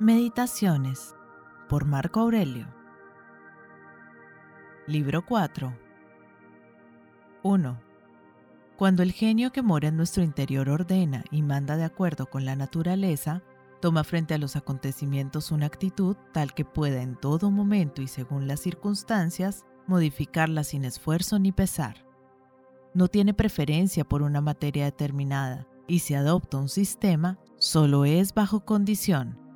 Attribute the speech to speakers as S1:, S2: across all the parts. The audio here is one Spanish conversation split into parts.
S1: Meditaciones por Marco Aurelio. Libro 4. 1. Cuando el genio que mora en nuestro interior ordena y manda de acuerdo con la naturaleza, toma frente a los acontecimientos una actitud tal que pueda en todo momento y según las circunstancias modificarla sin esfuerzo ni pesar. No tiene preferencia por una materia determinada y si adopta un sistema, solo es bajo condición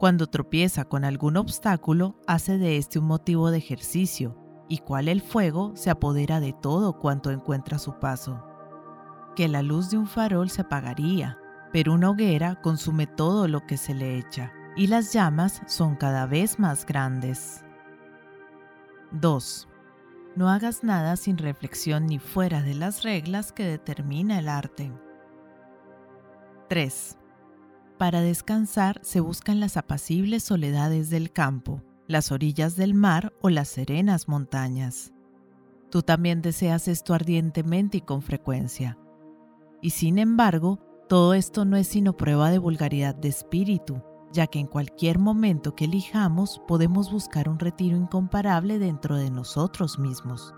S1: cuando tropieza con algún obstáculo, hace de este un motivo de ejercicio, y cual el fuego se apodera de todo cuanto encuentra a su paso. Que la luz de un farol se apagaría, pero una hoguera consume todo lo que se le echa, y las llamas son cada vez más grandes. 2. No hagas nada sin reflexión ni fuera de las reglas que determina el arte. 3. Para descansar se buscan las apacibles soledades del campo, las orillas del mar o las serenas montañas. Tú también deseas esto ardientemente y con frecuencia. Y sin embargo, todo esto no es sino prueba de vulgaridad de espíritu, ya que en cualquier momento que elijamos podemos buscar un retiro incomparable dentro de nosotros mismos.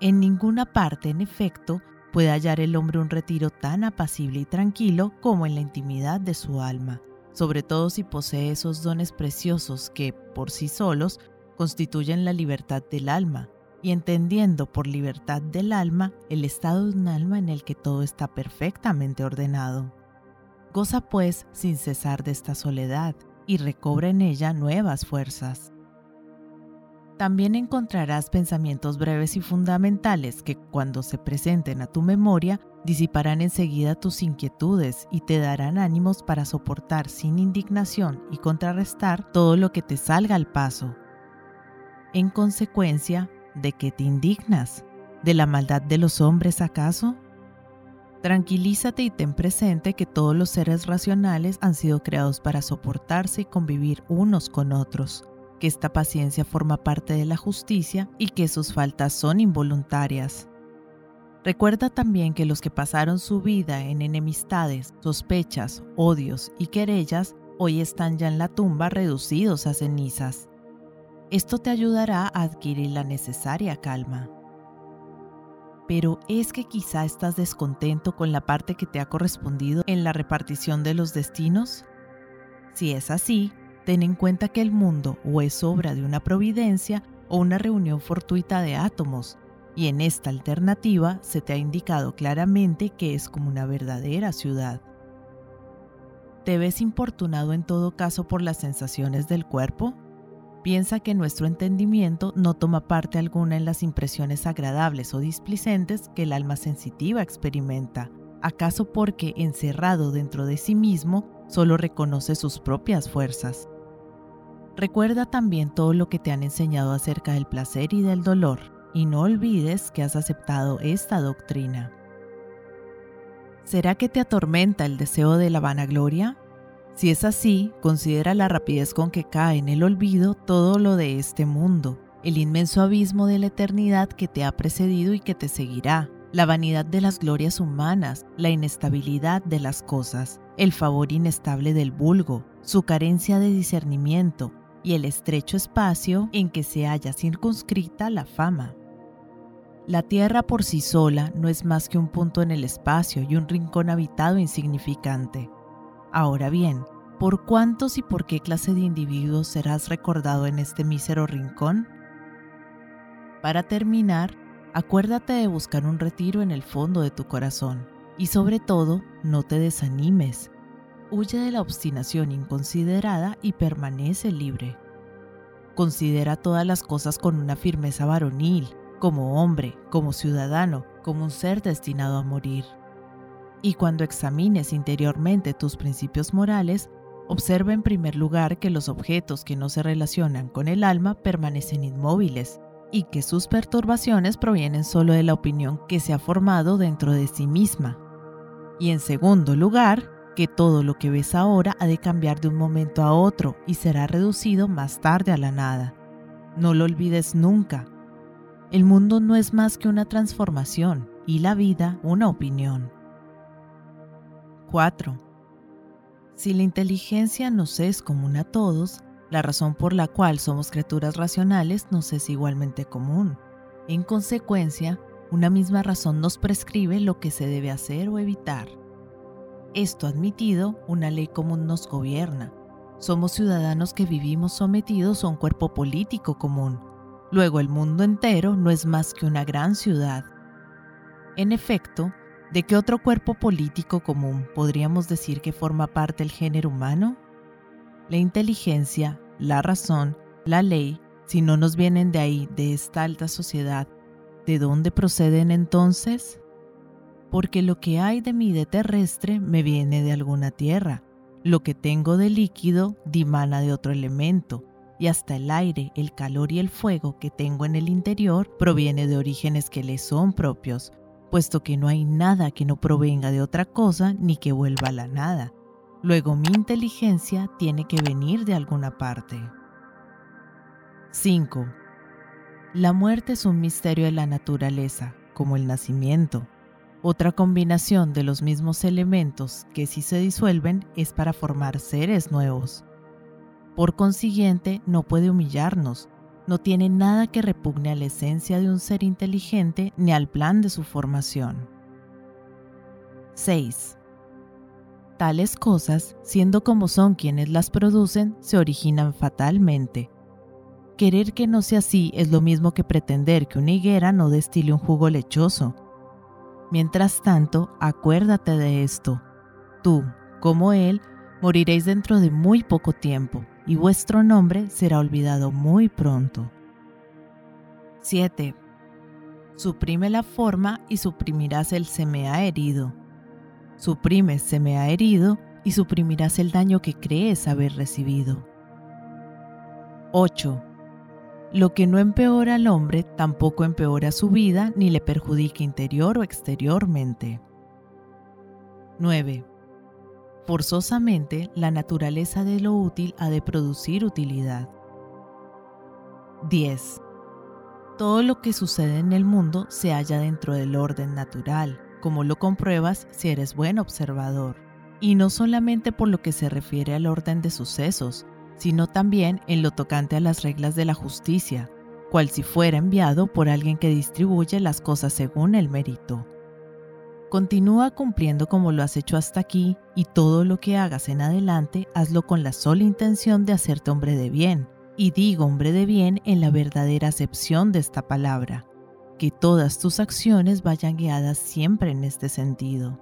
S1: En ninguna parte, en efecto, puede hallar el hombre un retiro tan apacible y tranquilo como en la intimidad de su alma, sobre todo si posee esos dones preciosos que, por sí solos, constituyen la libertad del alma, y entendiendo por libertad del alma el estado de un alma en el que todo está perfectamente ordenado. Goza pues sin cesar de esta soledad y recobra en ella nuevas fuerzas. También encontrarás pensamientos breves y fundamentales que cuando se presenten a tu memoria disiparán enseguida tus inquietudes y te darán ánimos para soportar sin indignación y contrarrestar todo lo que te salga al paso. En consecuencia, ¿de qué te indignas? ¿De la maldad de los hombres acaso? Tranquilízate y ten presente que todos los seres racionales han sido creados para soportarse y convivir unos con otros que esta paciencia forma parte de la justicia y que sus faltas son involuntarias. Recuerda también que los que pasaron su vida en enemistades, sospechas, odios y querellas hoy están ya en la tumba reducidos a cenizas. Esto te ayudará a adquirir la necesaria calma. Pero es que quizá estás descontento con la parte que te ha correspondido en la repartición de los destinos. Si es así, ten en cuenta que el mundo o es obra de una providencia o una reunión fortuita de átomos, y en esta alternativa se te ha indicado claramente que es como una verdadera ciudad. ¿Te ves importunado en todo caso por las sensaciones del cuerpo? Piensa que nuestro entendimiento no toma parte alguna en las impresiones agradables o displicentes que el alma sensitiva experimenta, acaso porque encerrado dentro de sí mismo solo reconoce sus propias fuerzas. Recuerda también todo lo que te han enseñado acerca del placer y del dolor y no olvides que has aceptado esta doctrina. ¿Será que te atormenta el deseo de la vanagloria? Si es así, considera la rapidez con que cae en el olvido todo lo de este mundo, el inmenso abismo de la eternidad que te ha precedido y que te seguirá, la vanidad de las glorias humanas, la inestabilidad de las cosas, el favor inestable del vulgo, su carencia de discernimiento, y el estrecho espacio en que se halla circunscrita la fama. La Tierra por sí sola no es más que un punto en el espacio y un rincón habitado insignificante. Ahora bien, ¿por cuántos y por qué clase de individuos serás recordado en este mísero rincón? Para terminar, acuérdate de buscar un retiro en el fondo de tu corazón y sobre todo, no te desanimes, Huye de la obstinación inconsiderada y permanece libre. Considera todas las cosas con una firmeza varonil, como hombre, como ciudadano, como un ser destinado a morir. Y cuando examines interiormente tus principios morales, observa en primer lugar que los objetos que no se relacionan con el alma permanecen inmóviles y que sus perturbaciones provienen solo de la opinión que se ha formado dentro de sí misma. Y en segundo lugar, que todo lo que ves ahora ha de cambiar de un momento a otro y será reducido más tarde a la nada. No lo olvides nunca. El mundo no es más que una transformación y la vida una opinión. 4. Si la inteligencia nos es común a todos, la razón por la cual somos criaturas racionales nos es igualmente común. En consecuencia, una misma razón nos prescribe lo que se debe hacer o evitar. Esto admitido, una ley común nos gobierna. Somos ciudadanos que vivimos sometidos a un cuerpo político común. Luego el mundo entero no es más que una gran ciudad. En efecto, ¿de qué otro cuerpo político común podríamos decir que forma parte el género humano? La inteligencia, la razón, la ley, si no nos vienen de ahí, de esta alta sociedad, ¿de dónde proceden entonces? Porque lo que hay de mí de terrestre me viene de alguna tierra, lo que tengo de líquido dimana de otro elemento, y hasta el aire, el calor y el fuego que tengo en el interior proviene de orígenes que le son propios, puesto que no hay nada que no provenga de otra cosa ni que vuelva a la nada. Luego mi inteligencia tiene que venir de alguna parte. 5. La muerte es un misterio de la naturaleza, como el nacimiento. Otra combinación de los mismos elementos que si se disuelven es para formar seres nuevos. Por consiguiente, no puede humillarnos, no tiene nada que repugne a la esencia de un ser inteligente ni al plan de su formación. 6. Tales cosas, siendo como son quienes las producen, se originan fatalmente. Querer que no sea así es lo mismo que pretender que una higuera no destile un jugo lechoso. Mientras tanto, acuérdate de esto. Tú, como él, moriréis dentro de muy poco tiempo, y vuestro nombre será olvidado muy pronto. 7. Suprime la forma y suprimirás el se me ha herido Suprimes se me ha herido y suprimirás el daño que crees haber recibido. 8. Lo que no empeora al hombre tampoco empeora su vida ni le perjudica interior o exteriormente. 9. Forzosamente, la naturaleza de lo útil ha de producir utilidad. 10. Todo lo que sucede en el mundo se halla dentro del orden natural como lo compruebas si eres buen observador. Y no solamente por lo que se refiere al orden de sucesos, sino también en lo tocante a las reglas de la justicia, cual si fuera enviado por alguien que distribuye las cosas según el mérito. Continúa cumpliendo como lo has hecho hasta aquí y todo lo que hagas en adelante hazlo con la sola intención de hacerte hombre de bien, y digo hombre de bien en la verdadera acepción de esta palabra, que todas tus acciones vayan guiadas siempre en este sentido.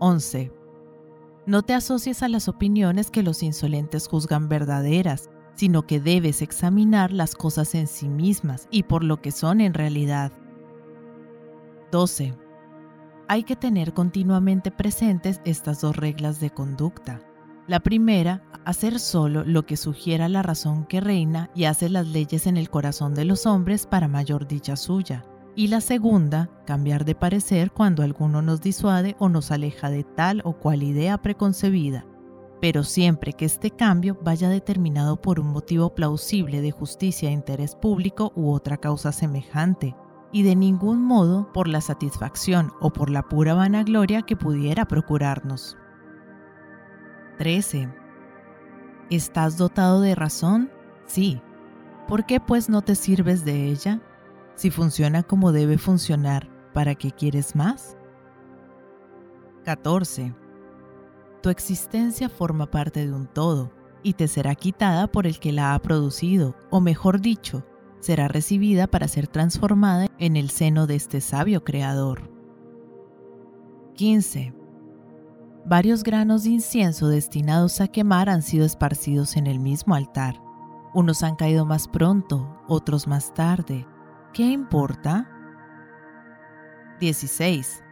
S1: 11. No te asocies a las opiniones que los insolentes juzgan verdaderas, sino que debes examinar las cosas en sí mismas y por lo que son en realidad. 12. Hay que tener continuamente presentes estas dos reglas de conducta. La primera, hacer solo lo que sugiera la razón que reina y hace las leyes en el corazón de los hombres para mayor dicha suya. Y la segunda, cambiar de parecer cuando alguno nos disuade o nos aleja de tal o cual idea preconcebida, pero siempre que este cambio vaya determinado por un motivo plausible de justicia e interés público u otra causa semejante, y de ningún modo por la satisfacción o por la pura vanagloria que pudiera procurarnos. 13. ¿Estás dotado de razón? Sí. ¿Por qué pues no te sirves de ella? Si funciona como debe funcionar, ¿para qué quieres más? 14. Tu existencia forma parte de un todo y te será quitada por el que la ha producido, o mejor dicho, será recibida para ser transformada en el seno de este sabio creador. 15. Varios granos de incienso destinados a quemar han sido esparcidos en el mismo altar. Unos han caído más pronto, otros más tarde. ¿Qué importa? 16.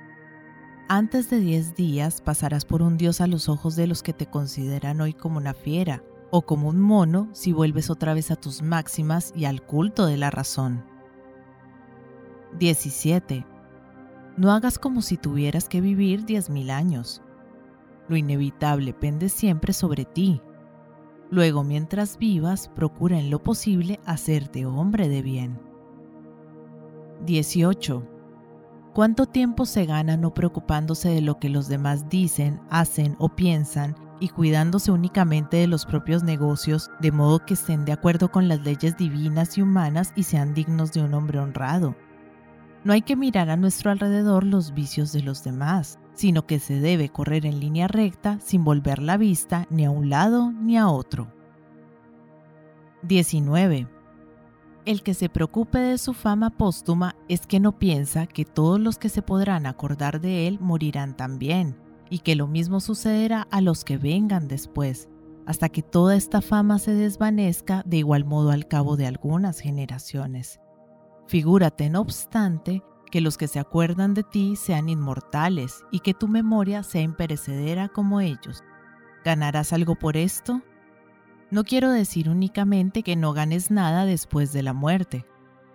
S1: Antes de 10 días pasarás por un dios a los ojos de los que te consideran hoy como una fiera o como un mono si vuelves otra vez a tus máximas y al culto de la razón. 17. No hagas como si tuvieras que vivir 10.000 años. Lo inevitable pende siempre sobre ti. Luego, mientras vivas, procura en lo posible hacerte hombre de bien. 18. ¿Cuánto tiempo se gana no preocupándose de lo que los demás dicen, hacen o piensan y cuidándose únicamente de los propios negocios, de modo que estén de acuerdo con las leyes divinas y humanas y sean dignos de un hombre honrado? No hay que mirar a nuestro alrededor los vicios de los demás, sino que se debe correr en línea recta sin volver la vista ni a un lado ni a otro. 19. El que se preocupe de su fama póstuma es que no piensa que todos los que se podrán acordar de él morirán también, y que lo mismo sucederá a los que vengan después, hasta que toda esta fama se desvanezca de igual modo al cabo de algunas generaciones. Figúrate, no obstante, que los que se acuerdan de ti sean inmortales y que tu memoria sea imperecedera como ellos. ¿Ganarás algo por esto? No quiero decir únicamente que no ganes nada después de la muerte.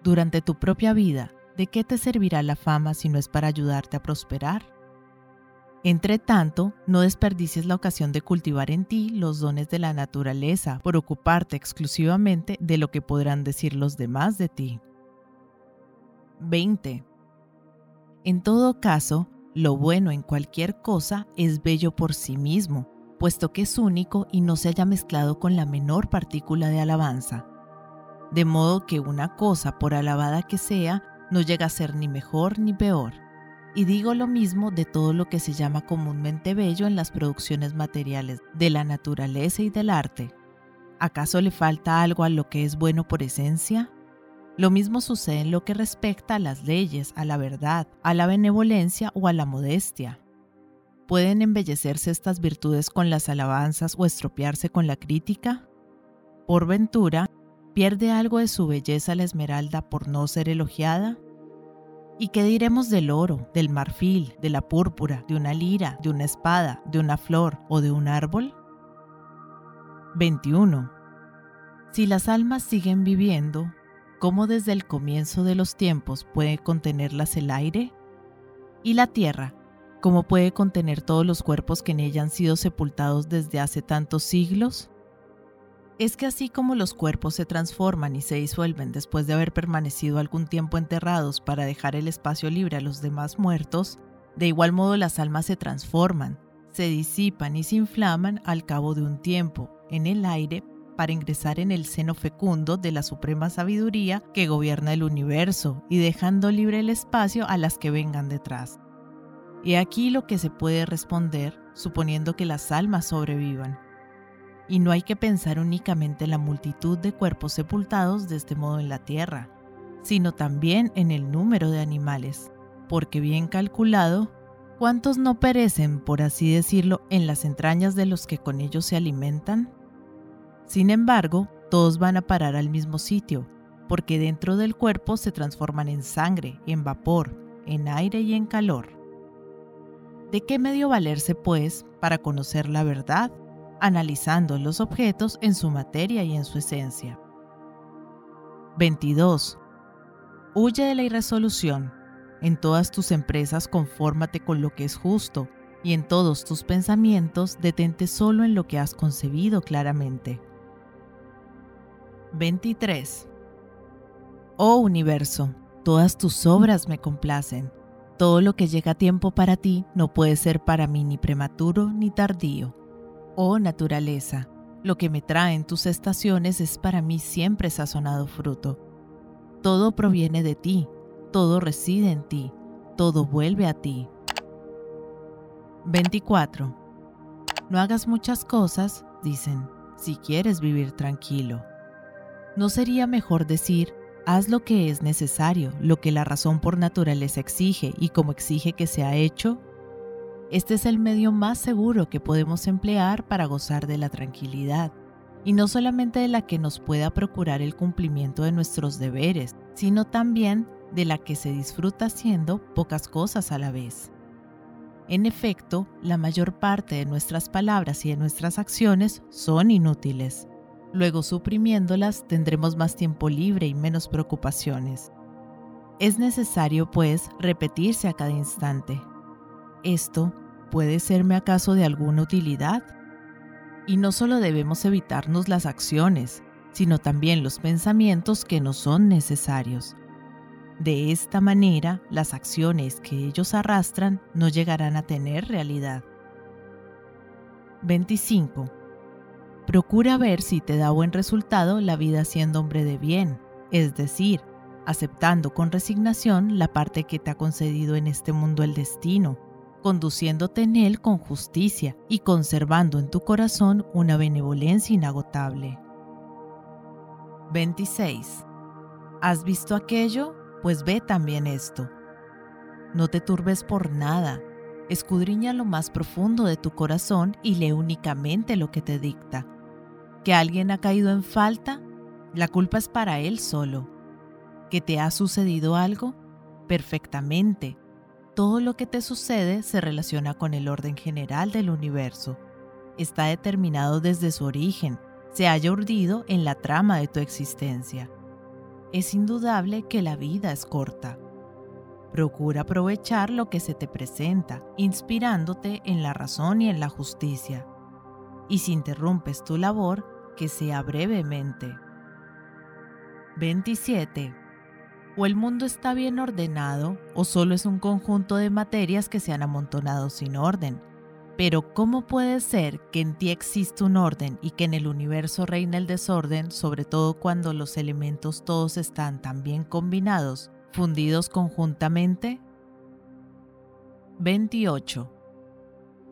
S1: Durante tu propia vida, ¿de qué te servirá la fama si no es para ayudarte a prosperar? Entre tanto, no desperdicies la ocasión de cultivar en ti los dones de la naturaleza por ocuparte exclusivamente de lo que podrán decir los demás de ti. 20. En todo caso, lo bueno en cualquier cosa es bello por sí mismo, puesto que es único y no se haya mezclado con la menor partícula de alabanza. De modo que una cosa, por alabada que sea, no llega a ser ni mejor ni peor. Y digo lo mismo de todo lo que se llama comúnmente bello en las producciones materiales de la naturaleza y del arte. ¿Acaso le falta algo a lo que es bueno por esencia? Lo mismo sucede en lo que respecta a las leyes, a la verdad, a la benevolencia o a la modestia. ¿Pueden embellecerse estas virtudes con las alabanzas o estropearse con la crítica? Por ventura, ¿pierde algo de su belleza la esmeralda por no ser elogiada? ¿Y qué diremos del oro, del marfil, de la púrpura, de una lira, de una espada, de una flor o de un árbol? 21. Si las almas siguen viviendo, ¿cómo desde el comienzo de los tiempos puede contenerlas el aire? ¿Y la tierra, ¿Cómo puede contener todos los cuerpos que en ella han sido sepultados desde hace tantos siglos? Es que así como los cuerpos se transforman y se disuelven después de haber permanecido algún tiempo enterrados para dejar el espacio libre a los demás muertos, de igual modo las almas se transforman, se disipan y se inflaman al cabo de un tiempo en el aire para ingresar en el seno fecundo de la suprema sabiduría que gobierna el universo y dejando libre el espacio a las que vengan detrás. He aquí lo que se puede responder suponiendo que las almas sobrevivan. Y no hay que pensar únicamente en la multitud de cuerpos sepultados de este modo en la tierra, sino también en el número de animales, porque bien calculado, ¿cuántos no perecen, por así decirlo, en las entrañas de los que con ellos se alimentan? Sin embargo, todos van a parar al mismo sitio, porque dentro del cuerpo se transforman en sangre, en vapor, en aire y en calor. ¿De qué medio valerse, pues, para conocer la verdad? Analizando los objetos en su materia y en su esencia. 22. Huye de la irresolución. En todas tus empresas confórmate con lo que es justo, y en todos tus pensamientos detente solo en lo que has concebido claramente. 23. Oh universo, todas tus obras me complacen todo lo que llega a tiempo para ti no puede ser para mí ni prematuro ni tardío. Oh naturaleza, lo que me trae en tus estaciones es para mí siempre sazonado fruto. Todo proviene de ti, todo reside en ti, todo vuelve a ti. 24. No hagas muchas cosas, dicen, si quieres vivir tranquilo. ¿No sería mejor decir, Haz lo que es necesario, lo que la razón por naturaleza exige y como exige que sea hecho. Este es el medio más seguro que podemos emplear para gozar de la tranquilidad, y no solamente de la que nos pueda procurar el cumplimiento de nuestros deberes, sino también de la que se disfruta haciendo pocas cosas a la vez. En efecto, la mayor parte de nuestras palabras y de nuestras acciones son inútiles. Luego, suprimiéndolas, tendremos más tiempo libre y menos preocupaciones. Es necesario, pues, repetirse a cada instante. ¿Esto puede serme acaso de alguna utilidad? Y no solo debemos evitarnos las acciones, sino también los pensamientos que no son necesarios. De esta manera, las acciones que ellos arrastran no llegarán a tener realidad. 25. Procura ver si te da buen resultado la vida siendo hombre de bien, es decir, aceptando con resignación la parte que te ha concedido en este mundo el destino, conduciéndote en él con justicia y conservando en tu corazón una benevolencia inagotable. 26. ¿Has visto aquello? Pues ve también esto. No te turbes por nada. Escudriña lo más profundo de tu corazón y lee únicamente lo que te dicta. ¿Que alguien ha caído en falta? La culpa es para él solo. ¿Que te ha sucedido algo? Perfectamente. Todo lo que te sucede se relaciona con el orden general del universo. Está determinado desde su origen se haya urdido en la trama de tu existencia. Es indudable que la vida es corta. Procura aprovechar lo que se te presenta, inspirándote en la razón y en la justicia. Y si interrumpes tu labor, que sea brevemente. 27. O el mundo está bien ordenado, o solo es un conjunto de materias que se han amontonado sin orden pero ¿cómo puede ser que en ti existe un orden y que en el universo reina el desorden, sobre todo cuando los elementos todos están tan bien combinados, fundidos conjuntamente? 28.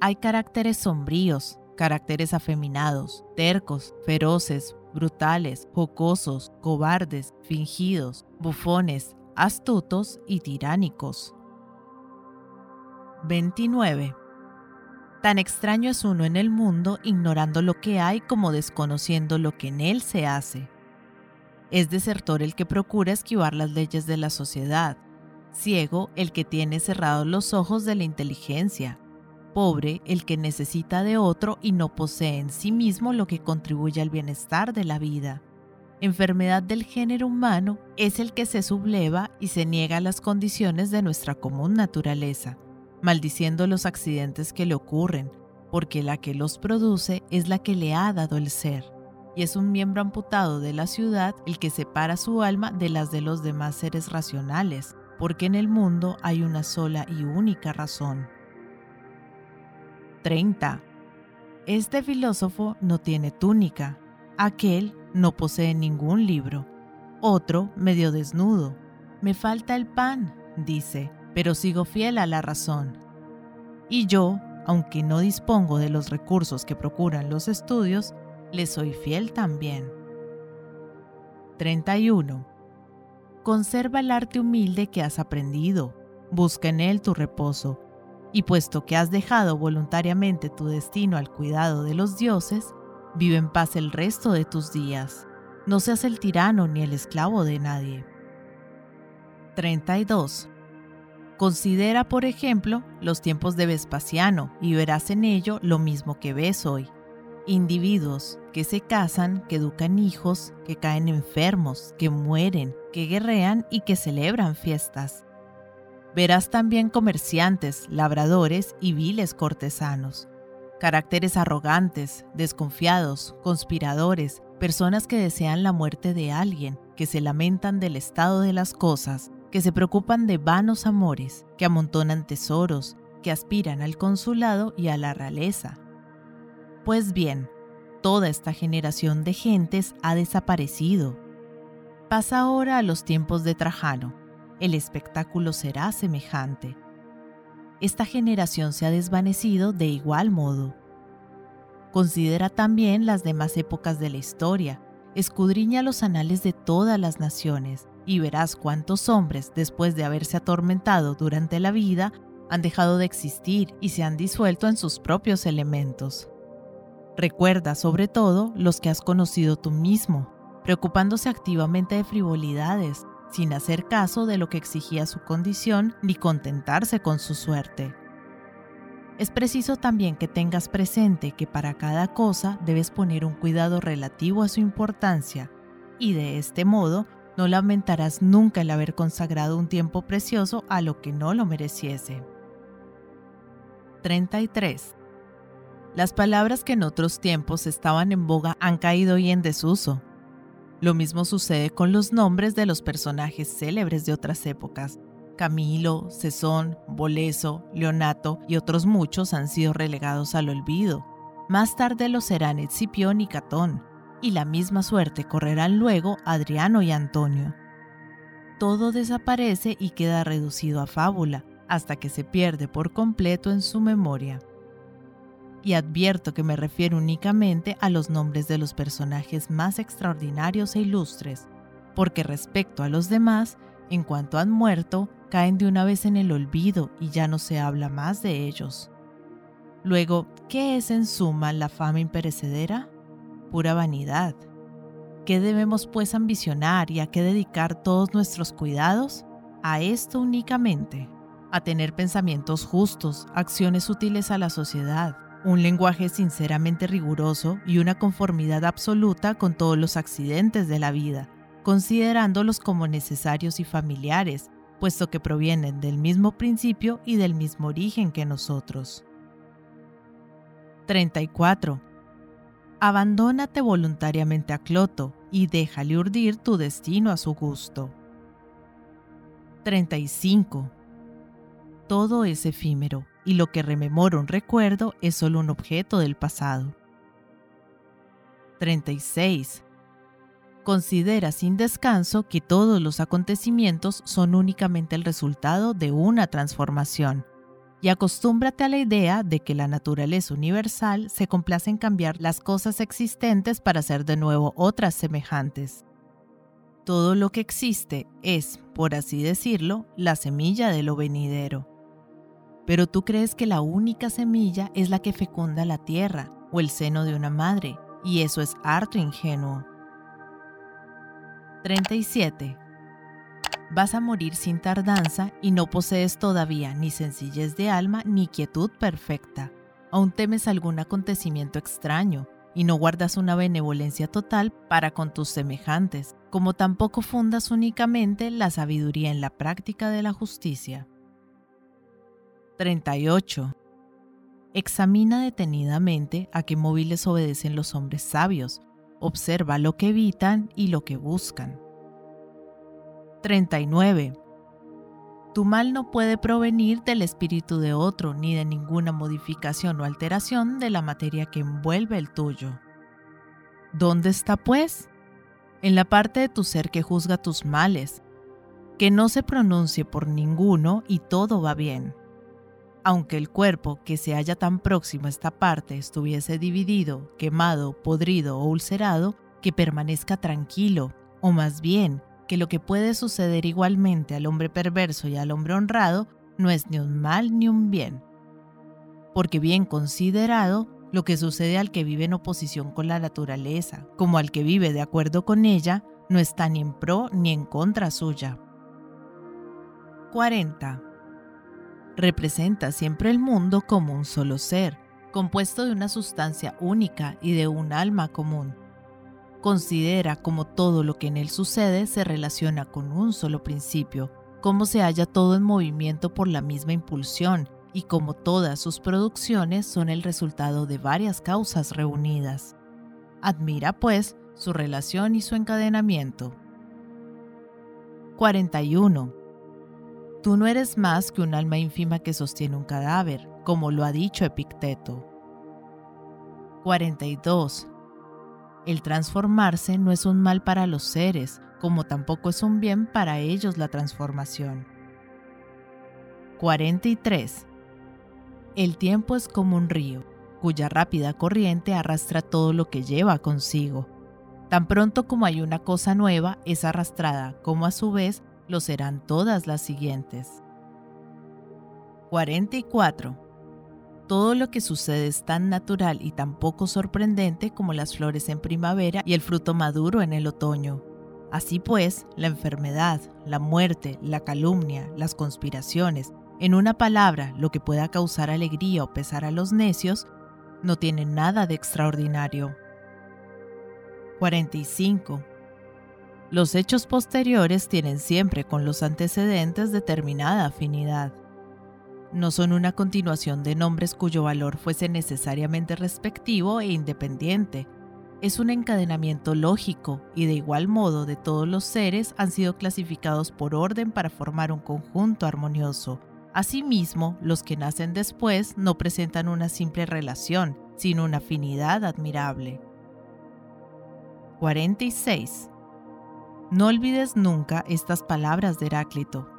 S1: Hay caracteres sombríos, caracteres afeminados, tercos, feroces, brutales, jocosos, cobardes, fingidos, bufones, astutos y tiránicos. 29. Tan extraño es uno en el mundo ignorando lo que hay como desconociendo lo que en él se hace. Es desertor el que procura esquivar las leyes de la sociedad, ciego el que tiene cerrados los ojos de la inteligencia, pobre el que necesita de otro y no posee en sí mismo lo que contribuye al bienestar de la vida. Enfermedad del género humano es el que se subleva y se niega a las condiciones de nuestra común naturaleza maldiciendo los accidentes que le ocurren, porque la que los produce es la que le ha dado el ser, y es un miembro amputado de la ciudad el que separa su alma de las de los demás seres racionales, porque en el mundo hay una sola y única razón. 30. Este filósofo no tiene túnica, aquel no posee ningún libro, otro medio desnudo. Me falta el pan, dice, pero sigo fiel a la razón. Y yo, aunque no dispongo de los recursos que procuran los estudios, le soy fiel también. 31. Conserva el arte humilde que has aprendido, busca en él tu reposo, y puesto que has dejado voluntariamente tu destino al cuidado de los dioses, vive en paz el resto de tus días. No seas el tirano ni el esclavo de nadie. 32. Considera, por ejemplo, los tiempos de Vespasiano y verás en ello lo mismo que ves hoy. Individuos que se casan, que educan hijos, que caen enfermos, que mueren, que guerrean y que celebran fiestas. Verás también comerciantes, labradores y viles cortesanos. Caracteres arrogantes, desconfiados, conspiradores, personas que desean la muerte de alguien, que se lamentan del estado de las cosas, que se preocupan de vanos amores, que amontonan tesoros, que aspiran al consulado y a la realeza. Pues bien, toda esta generación de gentes ha desaparecido. Pasa ahora a los tiempos de Trajano. El espectáculo será semejante. Esta generación se ha desvanecido de igual modo. Considera también las demás épocas de la historia, escudriña los anales de todas las naciones, y verás cuántos hombres, después de haberse atormentado durante la vida, han dejado de existir y se han disuelto en sus propios elementos. Recuerda sobre todo los que has conocido tú mismo, preocupándose activamente de frivolidades, sin hacer caso de lo que exigía su condición ni contentarse con su suerte. Es preciso también que tengas presente que para cada cosa debes poner un cuidado relativo a su importancia y de este modo no lamentarás nunca el haber consagrado un tiempo precioso a lo que no lo mereciese. 33. Las palabras que en otros tiempos estaban en boga han caído hoy en desuso. Lo mismo sucede con los nombres de los personajes célebres de otras épocas. Camilo, Cesón, Boleso, Leonato y otros muchos han sido relegados al olvido. Más tarde lo serán Escipión y Catón, y la misma suerte correrán luego Adriano y Antonio. Todo desaparece y queda reducido a fábula, hasta que se pierde por completo en su memoria y advierto que me refiero únicamente a los nombres de los personajes más extraordinarios e ilustres, porque respecto a los demás, en cuanto han muerto, caen de una vez en el olvido y ya no se habla más de ellos. Luego, ¿qué es en suma la fama imperecedera? Pura vanidad. ¿Qué debemos pues ambicionar y a qué dedicar todos nuestros cuidados? A esto únicamente, a tener pensamientos justos, acciones útiles a la sociedad, un lenguaje sinceramente riguroso y una conformidad absoluta con todos los accidentes de la vida, considerándolos como necesarios y familiares, puesto que provienen del mismo principio y del mismo origen que nosotros. 34. Abandónate voluntariamente a Cloto y déjale urdir tu destino a su gusto. 35. Todo es efímero y lo que rememora un recuerdo es solo un objeto del pasado. 36. Considera sin descanso que todos los acontecimientos son únicamente el resultado de una transformación y acostúmbrate a la idea de que la naturaleza universal se complace en cambiar las cosas existentes para hacer de nuevo otras semejantes. Todo lo que existe es, por así decirlo, la semilla de lo venidero pero tú crees que la única semilla es la que fecunda la tierra o el seno de una madre, y eso es harto ingenuo. 37. Vas a morir sin tardanza y no posees todavía ni sencillez de alma ni quietud perfecta. Aún temes algún acontecimiento extraño y no guardas una benevolencia total para con tus semejantes, como tampoco fundas únicamente la sabiduría en la práctica de la justicia. 38. Examina detenidamente a qué móviles obedecen los hombres sabios. Observa lo que evitan y lo que buscan. 39. Tu mal no puede provenir del espíritu de otro ni de ninguna modificación o alteración de la materia que envuelve el tuyo. ¿Dónde está, pues? En la parte de tu ser que juzga tus males, que no se pronuncie por ninguno y todo va bien aunque el cuerpo que se halla tan próximo a esta parte estuviese dividido, quemado, podrido o ulcerado, que permanezca tranquilo, o más bien, que lo que puede suceder igualmente al hombre perverso y al hombre honrado no es ni un mal ni un bien. Porque bien considerado, lo que sucede al que vive en oposición con la naturaleza, como al que vive de acuerdo con ella, no está ni en pro ni en contra suya. 40 representa siempre el mundo como un solo ser, compuesto de una sustancia única y de un alma común. Considera como todo lo que en él sucede se relaciona con un solo principio, cómo se halla todo en movimiento por la misma impulsión y como todas sus producciones son el resultado de varias causas reunidas. Admira, pues, su relación y su encadenamiento. 41. Tú no eres más que un alma ínfima que sostiene un cadáver, como lo ha dicho Epicteto. 42. El transformarse no es un mal para los seres, como tampoco es un bien para ellos la transformación. 43. El tiempo es como un río, cuya rápida corriente arrastra todo lo que lleva consigo. Tan pronto como hay una cosa nueva, es arrastrada, como a su vez lo serán todas las siguientes. 44. Todo lo que sucede es tan natural y tan poco sorprendente como las flores en primavera y el fruto maduro en el otoño. Así pues, la enfermedad, la muerte, la calumnia, las conspiraciones, en una palabra, lo que pueda causar alegría o pesar a los necios, no tiene nada de extraordinario. 45. Los hechos posteriores tienen siempre con los antecedentes determinada afinidad. No son una continuación de nombres cuyo valor fuese necesariamente respectivo e independiente, es un encadenamiento lógico y de igual modo de todos los seres han sido clasificados por orden para formar un conjunto armonioso. Asimismo, los que nacen después no presentan una simple relación, sino una afinidad admirable. 46. No olvides nunca estas palabras de Heráclito.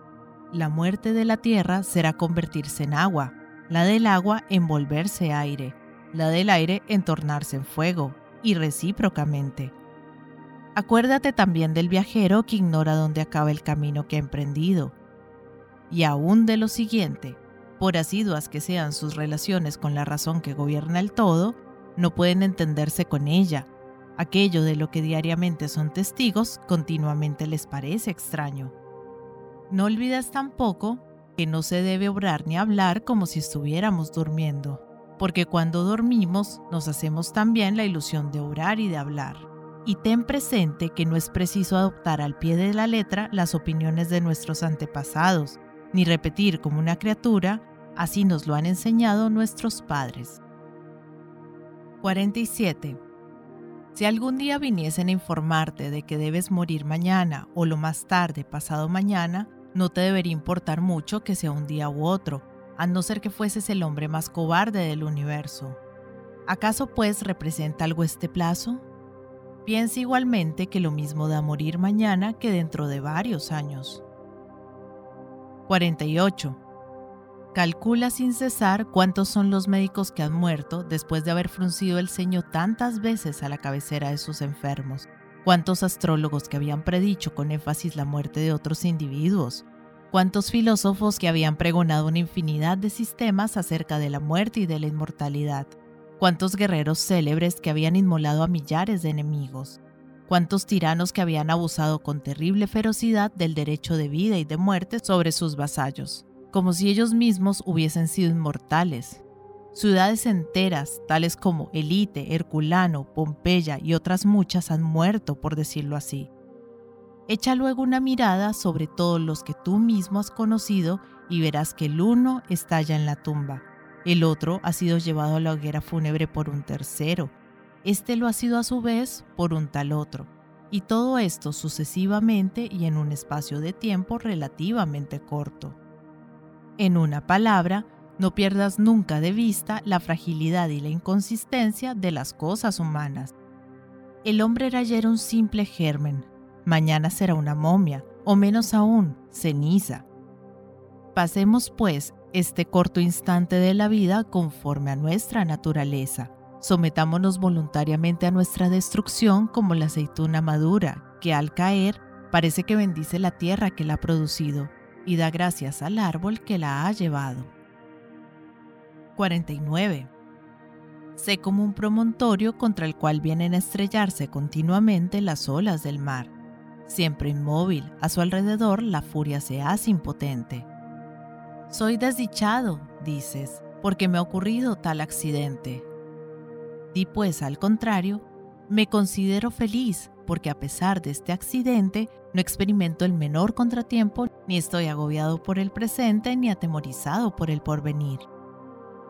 S1: La muerte de la tierra será convertirse en agua, la del agua en volverse aire, la del aire en tornarse en fuego, y recíprocamente. Acuérdate también del viajero que ignora dónde acaba el camino que ha emprendido. Y aún de lo siguiente, por asiduas que sean sus relaciones con la razón que gobierna el todo, no pueden entenderse con ella. Aquello de lo que diariamente son testigos continuamente les parece extraño. No olvides tampoco que no se debe obrar ni hablar como si estuviéramos durmiendo porque cuando dormimos nos hacemos también la ilusión de orar y de hablar. Y ten presente que no es preciso adoptar al pie de la letra las opiniones de nuestros antepasados, ni repetir como una criatura, así nos lo han enseñado nuestros padres. 47. Si algún día viniesen a informarte de que debes morir mañana o lo más tarde pasado mañana, no te debería importar mucho que sea un día u otro, a no ser que fueses el hombre más cobarde del universo. ¿Acaso pues representa algo este plazo? Piensa igualmente que lo mismo da morir mañana que dentro de varios años. 48. Calcula sin cesar cuántos son los médicos que han muerto después de haber fruncido el ceño tantas veces a la cabecera de sus enfermos, cuántos astrólogos que habían predicho con énfasis la muerte de otros individuos, cuántos filósofos que habían pregonado una infinidad de sistemas acerca de la muerte y de la inmortalidad, cuántos guerreros célebres que habían inmolado a millares de enemigos, cuántos tiranos que habían abusado con terrible ferocidad del derecho de vida y de muerte sobre sus vasallos, como si ellos mismos hubiesen sido inmortales. Ciudades enteras, tales como Elite, Herculano, Pompeya y otras muchas han muerto, por decirlo así, Echa luego una mirada sobre todos los que tú mismo has conocido y verás que el uno estalla en la tumba, el otro ha sido llevado a la hoguera fúnebre por un tercero, este lo ha sido a su vez por un tal otro, y todo esto sucesivamente y en un espacio de tiempo relativamente corto. En una palabra, no pierdas nunca de vista la fragilidad y la inconsistencia de las cosas humanas. El hombre era ayer un simple germen, mañana será una momia, o menos aún, ceniza. Pasemos pues este corto instante de la vida conforme a nuestra naturaleza. Sometámonos voluntariamente a nuestra destrucción como la aceituna madura, que al caer parece que bendice la tierra que la ha producido y da gracias al árbol que la ha llevado. 49. Sé como un promontorio contra el cual vienen a estrellarse continuamente las olas del mar siempre inmóvil, a su alrededor la furia se hace impotente. Soy desdichado, dices, porque me ha ocurrido tal accidente. Di pues al contrario, me considero feliz porque a pesar de este accidente no experimento el menor contratiempo, ni estoy agobiado por el presente, ni atemorizado por el porvenir.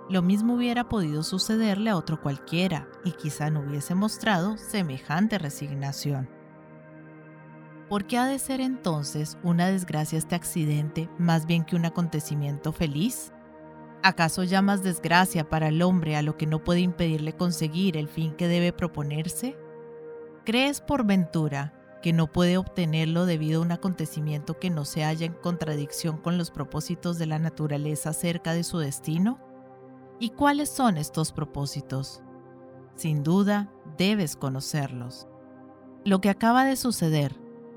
S1: Lo mismo hubiera podido sucederle a otro cualquiera, y quizá no hubiese mostrado semejante resignación. ¿Por qué ha de ser entonces una desgracia este accidente más bien que un acontecimiento feliz? ¿Acaso llamas desgracia para el hombre a lo que no puede impedirle conseguir el fin que debe proponerse? ¿Crees por ventura que no puede obtenerlo debido a un acontecimiento que no se halla en contradicción con los propósitos de la naturaleza acerca de su destino? ¿Y cuáles son estos propósitos? Sin duda, debes conocerlos. Lo que acaba de suceder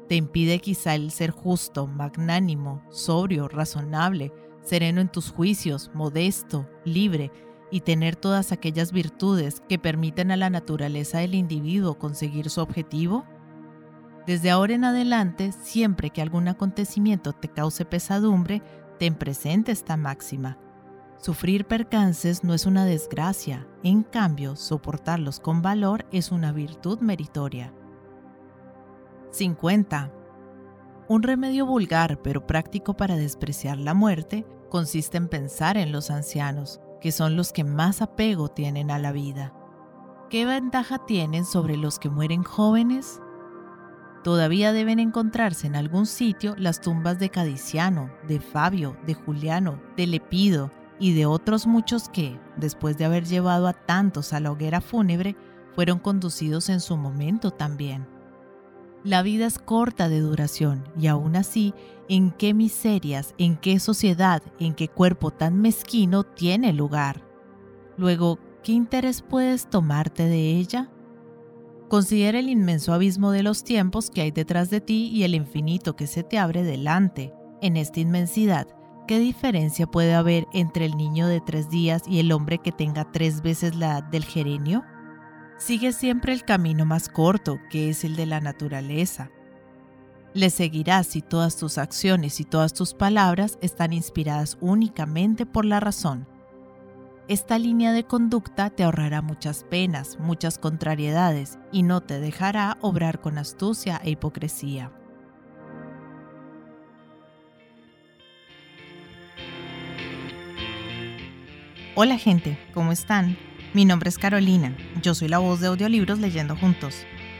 S1: te impide quizá el ser justo, magnánimo, sobrio, razonable, sereno en tus juicios, modesto, libre y tener todas aquellas virtudes que permiten a la naturaleza del individuo conseguir su objetivo? Desde ahora en adelante, siempre que algún acontecimiento te cause pesadumbre, ten presente esta máxima. Sufrir percances no es una desgracia, en cambio, soportarlos con valor es una virtud meritoria. 50. Un remedio vulgar pero práctico para despreciar la muerte consiste en pensar en los ancianos, que son los que más apego tienen a la vida. ¿qué ventaja tienen sobre los que mueren jóvenes? Todavía deben encontrarse en algún sitio las tumbas de Cadiciano, de Fabio, de Juliano, de Lepido y de otros muchos que, después de haber llevado a tantos a la hoguera fúnebre, fueron conducidos en su momento también. La vida es corta de duración y aún así, ¿en qué miserias, en qué sociedad, en qué cuerpo tan mezquino tiene lugar? Luego, ¿qué interés puedes tomarte de ella? Considera el inmenso abismo de los tiempos que hay detrás de ti y el infinito que se te abre delante. En esta inmensidad, ¿qué diferencia puede haber entre el niño de tres días y el hombre que tenga tres veces la edad del gerenio? Sigue siempre el camino más corto, que es el de la naturaleza. Le seguirás si todas tus acciones y todas tus palabras están inspiradas únicamente por la razón. Esta línea de conducta te ahorrará muchas penas, muchas contrariedades y no te dejará obrar con astucia e hipocresía. Hola gente, ¿cómo están? Mi nombre es Carolina, yo soy la voz de audiolibros Leyendo Juntos.